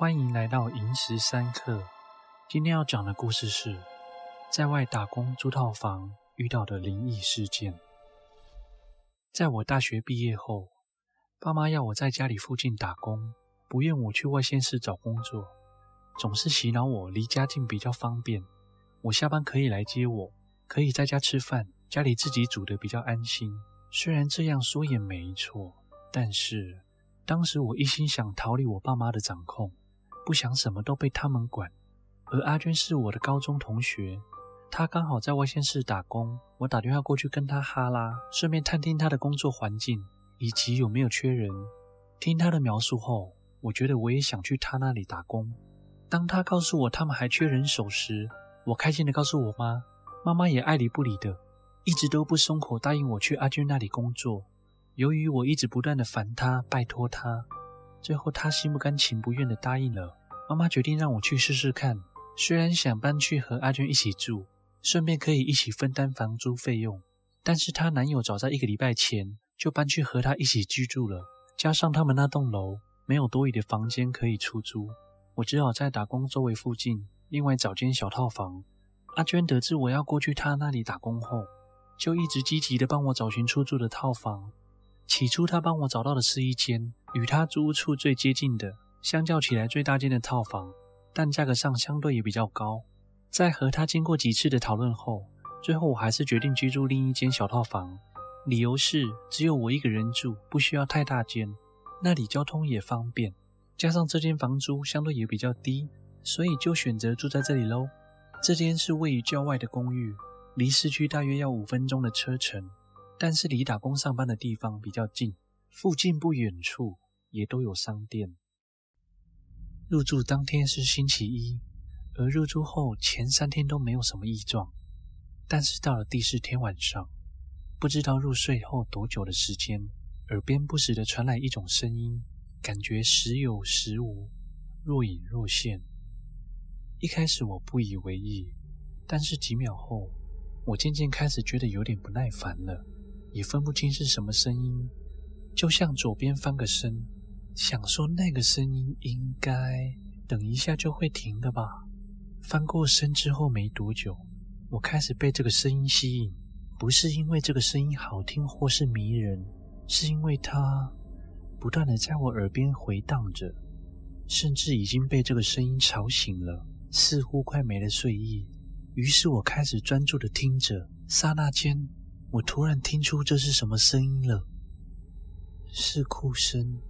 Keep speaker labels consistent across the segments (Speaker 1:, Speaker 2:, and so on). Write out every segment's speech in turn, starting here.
Speaker 1: 欢迎来到萤石三刻。今天要讲的故事是在外打工租套房遇到的灵异事件。在我大学毕业后，爸妈要我在家里附近打工，不愿我去外县市找工作，总是洗脑我离家近比较方便，我下班可以来接我，可以在家吃饭，家里自己煮的比较安心。虽然这样说也没错，但是当时我一心想逃离我爸妈的掌控，不想什么都被他们管。而阿娟是我的高中同学，她刚好在外县市打工，我打电话过去跟她哈拉，顺便探听她的工作环境以及有没有缺人。听她的描述后，我觉得我也想去她那里打工。当她告诉我他们还缺人手时，我开心地告诉我妈，妈妈也爱理不理的。一直都不松口，答应我去阿娟那里工作。由于我一直不断的烦她、拜托她，最后她心不甘情不愿的答应了。妈妈决定让我去试试看。虽然想搬去和阿娟一起住，顺便可以一起分担房租费用，但是她男友早在一个礼拜前就搬去和她一起居住了。加上他们那栋楼没有多余的房间可以出租，我只好在打工周围附近另外找间小套房。阿娟得知我要过去她那里打工后，就一直积极地帮我找寻出租的套房。起初，她帮我找到的是一间与她租屋处最接近的，相较起来最大间的套房，但价格上相对也比较高。在和他经过几次的讨论后，最后我还是决定居住另一间小套房。理由是只有我一个人住，不需要太大间，那里交通也方便，加上这间房租相对也比较低，所以就选择住在这里喽。这间是位于郊外的公寓。离市区大约要五分钟的车程，但是离打工上班的地方比较近，附近不远处也都有商店。入住当天是星期一，而入住后前三天都没有什么异状，但是到了第四天晚上，不知道入睡后多久的时间，耳边不时的传来一种声音，感觉时有时无，若隐若现。一开始我不以为意，但是几秒后，我渐渐开始觉得有点不耐烦了，也分不清是什么声音，就向左边翻个身，想说那个声音应该等一下就会停的吧。翻过身之后没多久，我开始被这个声音吸引，不是因为这个声音好听或是迷人，是因为它不断的在我耳边回荡着，甚至已经被这个声音吵醒了，似乎快没了睡意。于是我开始专注的听着，刹那间，我突然听出这是什么声音了，是哭声，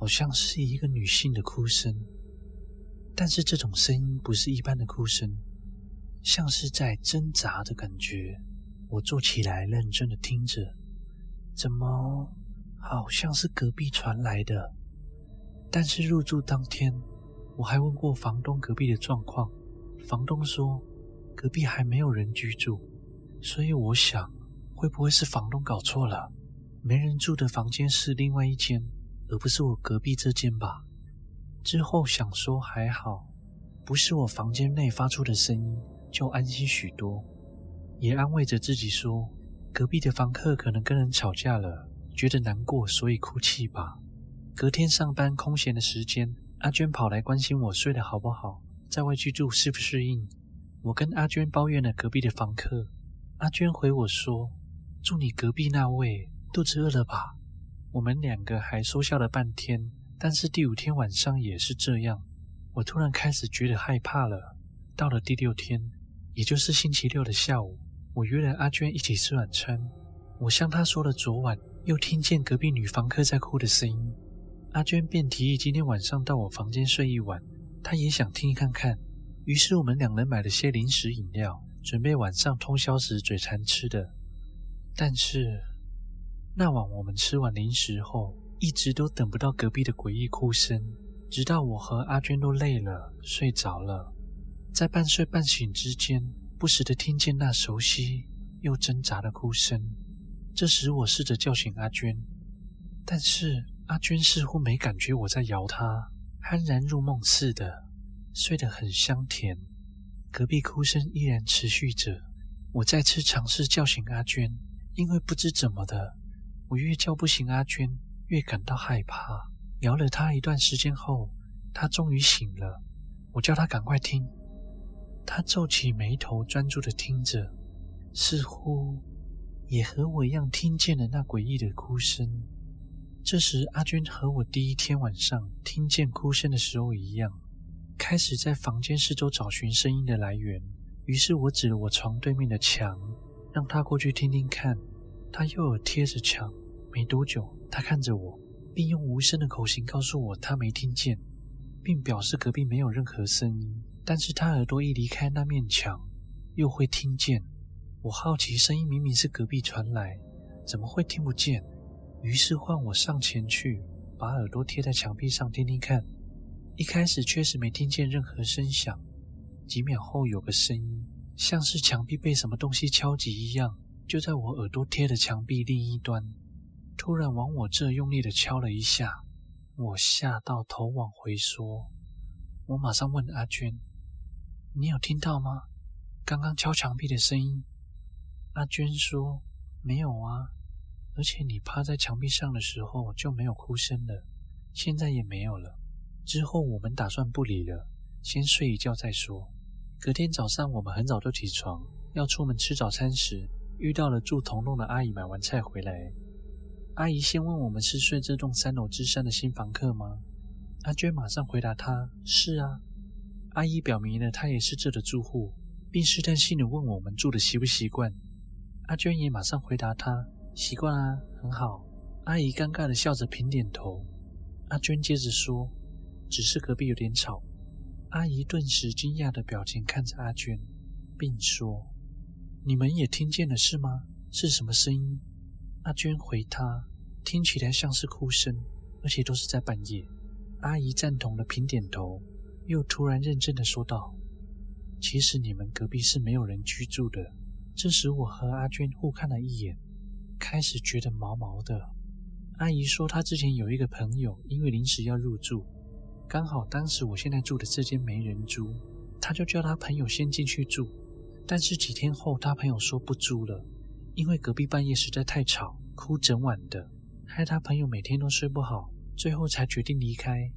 Speaker 1: 好像是一个女性的哭声，但是这种声音不是一般的哭声，像是在挣扎的感觉。我坐起来认真的听着，怎么好像是隔壁传来的？但是入住当天，我还问过房东隔壁的状况。房东说，隔壁还没有人居住，所以我想，会不会是房东搞错了？没人住的房间是另外一间，而不是我隔壁这间吧？之后想说还好，不是我房间内发出的声音，就安心许多，也安慰着自己说，隔壁的房客可能跟人吵架了，觉得难过，所以哭泣吧。隔天上班空闲的时间，阿娟跑来关心我睡得好不好。在外居住适不适应？我跟阿娟抱怨了隔壁的房客，阿娟回我说：“住你隔壁那位肚子饿了吧？”我们两个还说笑了半天，但是第五天晚上也是这样。我突然开始觉得害怕了。到了第六天，也就是星期六的下午，我约了阿娟一起吃晚餐。我向她说了昨晚又听见隔壁女房客在哭的声音，阿娟便提议今天晚上到我房间睡一晚。她也想听看看，于是我们两人买了些零食饮料，准备晚上通宵时嘴馋吃的。但是那晚我们吃完零食后，一直都等不到隔壁的诡异哭声，直到我和阿娟都累了睡着了，在半睡半醒之间，不时的听见那熟悉又挣扎的哭声。这时我试着叫醒阿娟，但是阿娟似乎没感觉我在摇她。酣然入梦似的，睡得很香甜。隔壁哭声依然持续着。我再次尝试叫醒阿娟，因为不知怎么的，我越叫不醒阿娟，越感到害怕。摇了她一段时间后，他终于醒了。我叫他赶快听。他皱起眉头，专注地听着，似乎也和我一样听见了那诡异的哭声。这时，阿娟和我第一天晚上听见哭声的时候一样，开始在房间四周找寻声音的来源。于是我指了我床对面的墙，让他过去听听看。他右耳贴着墙，没多久，他看着我，并用无声的口型告诉我他没听见，并表示隔壁没有任何声音。但是他耳朵一离开那面墙，又会听见。我好奇，声音明明是隔壁传来，怎么会听不见？于是换我上前去，把耳朵贴在墙壁上听听看。一开始确实没听见任何声响，几秒后有个声音，像是墙壁被什么东西敲击一样，就在我耳朵贴的墙壁另一端，突然往我这用力的敲了一下。我吓到头往回缩，我马上问阿娟。你有听到吗？刚刚敲墙壁的声音。阿娟说：“没有啊，而且你趴在墙壁上的时候就没有哭声了，现在也没有了。之后我们打算不理了，先睡一觉再说。”隔天早上，我们很早就起床，要出门吃早餐时，遇到了住同栋的阿姨买完菜回来。阿姨先问我们是睡这栋三楼之上的新房客吗？阿娟马上回答她：“是啊。”阿姨表明了她也是这的住户，并试探性的问我们住的习不习惯。阿娟也马上回答她习惯啊，很好。阿姨尴尬的笑着平点头。阿娟接着说：“只是隔壁有点吵。”阿姨顿时惊讶的表情看着阿娟，并说：“你们也听见了是吗？是什么声音？”阿娟回她：“听起来像是哭声，而且都是在半夜。”阿姨赞同的平点头。又突然认真的说道：“其实你们隔壁是没有人居住的。”这时，我和阿娟互看了一眼，开始觉得毛毛的。阿姨说，她之前有一个朋友，因为临时要入住，刚好当时我现在住的这间没人租，她就叫她朋友先进去住。但是几天后，他朋友说不租了，因为隔壁半夜实在太吵，哭整晚的，害他朋友每天都睡不好，最后才决定离开。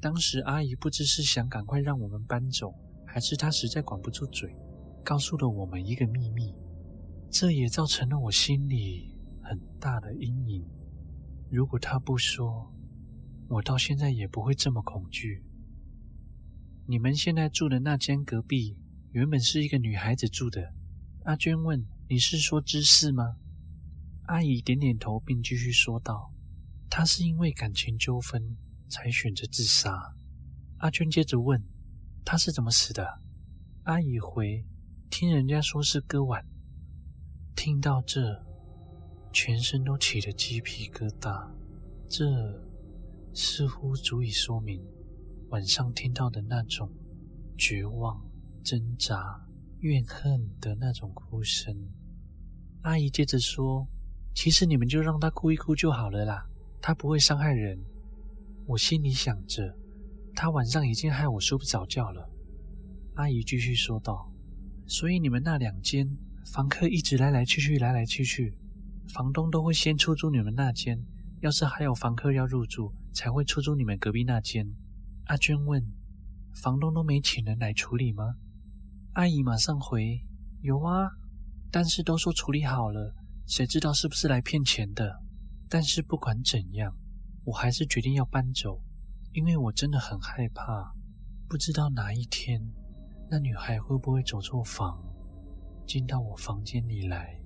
Speaker 1: 当时阿姨不知是想赶快让我们搬走，还是她实在管不住嘴，告诉了我们一个秘密。这也造成了我心里很大的阴影。如果她不说，我到现在也不会这么恐惧。你们现在住的那间隔壁，原本是一个女孩子住的。阿娟问：“你是说芝士吗？”阿姨点点头，并继续说道：“她是因为感情纠纷。”才选择自杀。阿娟接着问：“她是怎么死的？”阿姨回：“听人家说是割腕。”听到这，全身都起了鸡皮疙瘩。这似乎足以说明晚上听到的那种绝望、挣扎、怨恨的那种哭声。阿姨接着说：“其实你们就让他哭一哭就好了啦，他不会伤害人。”我心里想着，他晚上已经害我睡不着觉了。阿姨继续说道：“所以你们那两间房客一直来来去去，来来去去，房东都会先出租你们那间，要是还有房客要入住，才会出租你们隔壁那间。”阿娟问：“房东都没请人来处理吗？”阿姨马上回：“有啊，但是都说处理好了，谁知道是不是来骗钱的？但是不管怎样。”我还是决定要搬走，因为我真的很害怕，不知道哪一天那女孩会不会走错房，进到我房间里来。